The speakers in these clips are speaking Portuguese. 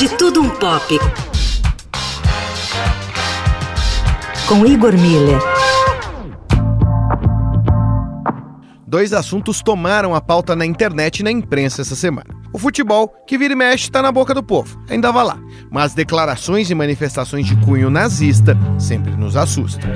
De Tudo Um Pop. Com Igor Miller. Dois assuntos tomaram a pauta na internet e na imprensa essa semana. O futebol, que vira e mexe, está na boca do povo, ainda vai lá. Mas declarações e manifestações de cunho nazista sempre nos assustam.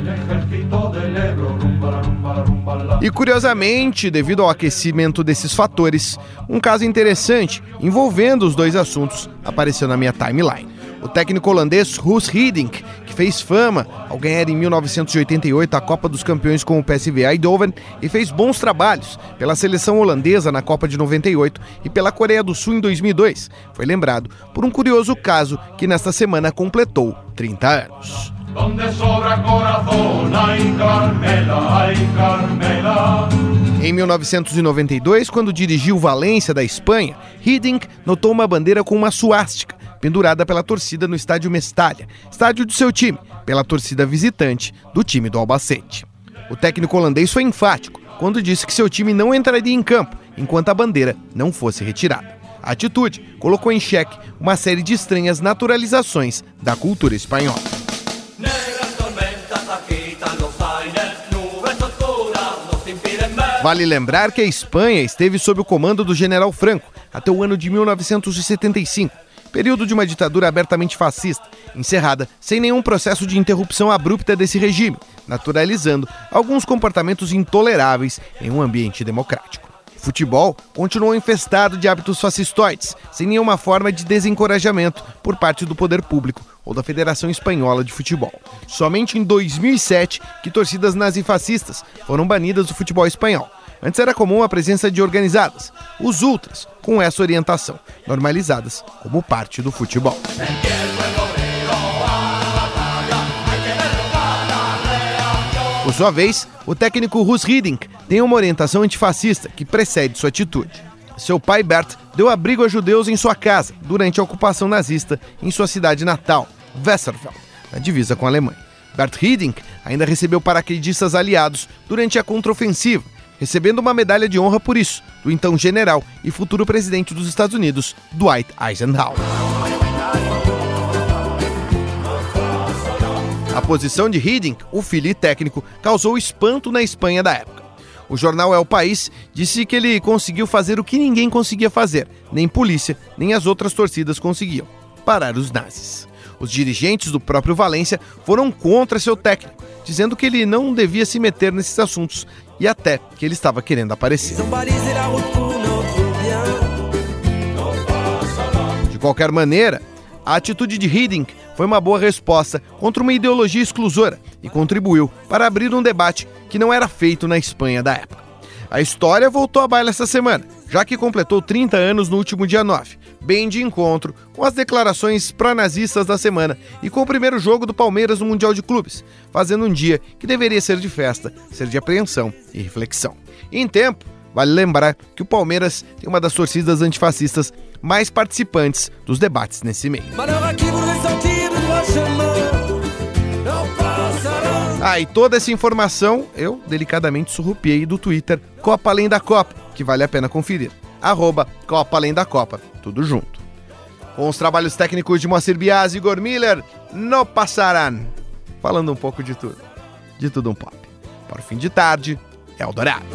E curiosamente, devido ao aquecimento desses fatores, um caso interessante envolvendo os dois assuntos apareceu na minha timeline. O técnico holandês Ruud Hiddink, que fez fama ao ganhar em 1988 a Copa dos Campeões com o PSV Eindhoven e fez bons trabalhos pela seleção holandesa na Copa de 98 e pela Coreia do Sul em 2002, foi lembrado por um curioso caso que nesta semana completou 30 anos. Em 1992, quando dirigiu Valência da Espanha, Hiddink notou uma bandeira com uma suástica pendurada pela torcida no estádio Mestalha, estádio do seu time, pela torcida visitante do time do Albacete. O técnico holandês foi enfático quando disse que seu time não entraria em campo enquanto a bandeira não fosse retirada. A atitude colocou em xeque uma série de estranhas naturalizações da cultura espanhola. Vale lembrar que a Espanha esteve sob o comando do general Franco até o ano de 1975 período de uma ditadura abertamente fascista, encerrada sem nenhum processo de interrupção abrupta desse regime, naturalizando alguns comportamentos intoleráveis em um ambiente democrático. O futebol continuou infestado de hábitos fascistoides, sem nenhuma forma de desencorajamento por parte do poder público ou da Federação Espanhola de Futebol. Somente em 2007 que torcidas nazifascistas foram banidas do futebol espanhol, Antes era comum a presença de organizadas, os ultras, com essa orientação, normalizadas como parte do futebol. Por sua vez, o técnico Rus Hiddink tem uma orientação antifascista que precede sua atitude. Seu pai Bert deu abrigo a judeus em sua casa durante a ocupação nazista em sua cidade natal, Westerveld, na divisa com a Alemanha. Bert Hiddink ainda recebeu paraquedistas aliados durante a contraofensiva recebendo uma medalha de honra por isso, do então general e futuro presidente dos Estados Unidos, Dwight Eisenhower. A posição de Hiddink, o filho e técnico, causou espanto na Espanha da época. O jornal El País disse que ele conseguiu fazer o que ninguém conseguia fazer, nem polícia, nem as outras torcidas conseguiam: parar os nazis. Os dirigentes do próprio Valência foram contra seu técnico, dizendo que ele não devia se meter nesses assuntos e até que ele estava querendo aparecer. De qualquer maneira, a atitude de Hiddink foi uma boa resposta contra uma ideologia exclusora e contribuiu para abrir um debate que não era feito na Espanha da época. A história voltou à baila essa semana, já que completou 30 anos no último dia 9, bem de encontro com as declarações pró-nazistas da semana e com o primeiro jogo do Palmeiras no Mundial de Clubes, fazendo um dia que deveria ser de festa, ser de apreensão e reflexão. Em tempo, vale lembrar que o Palmeiras tem uma das torcidas antifascistas mais participantes dos debates nesse meio. Ah, e toda essa informação eu delicadamente surrupiei do Twitter Copa Além da Copa, que vale a pena conferir. Arroba Copa Além da Copa, tudo junto. Com os trabalhos técnicos de Moacir Bias e Igor Miller, no passarán. Falando um pouco de tudo. De tudo um pop. Para o fim de tarde, Eldorado.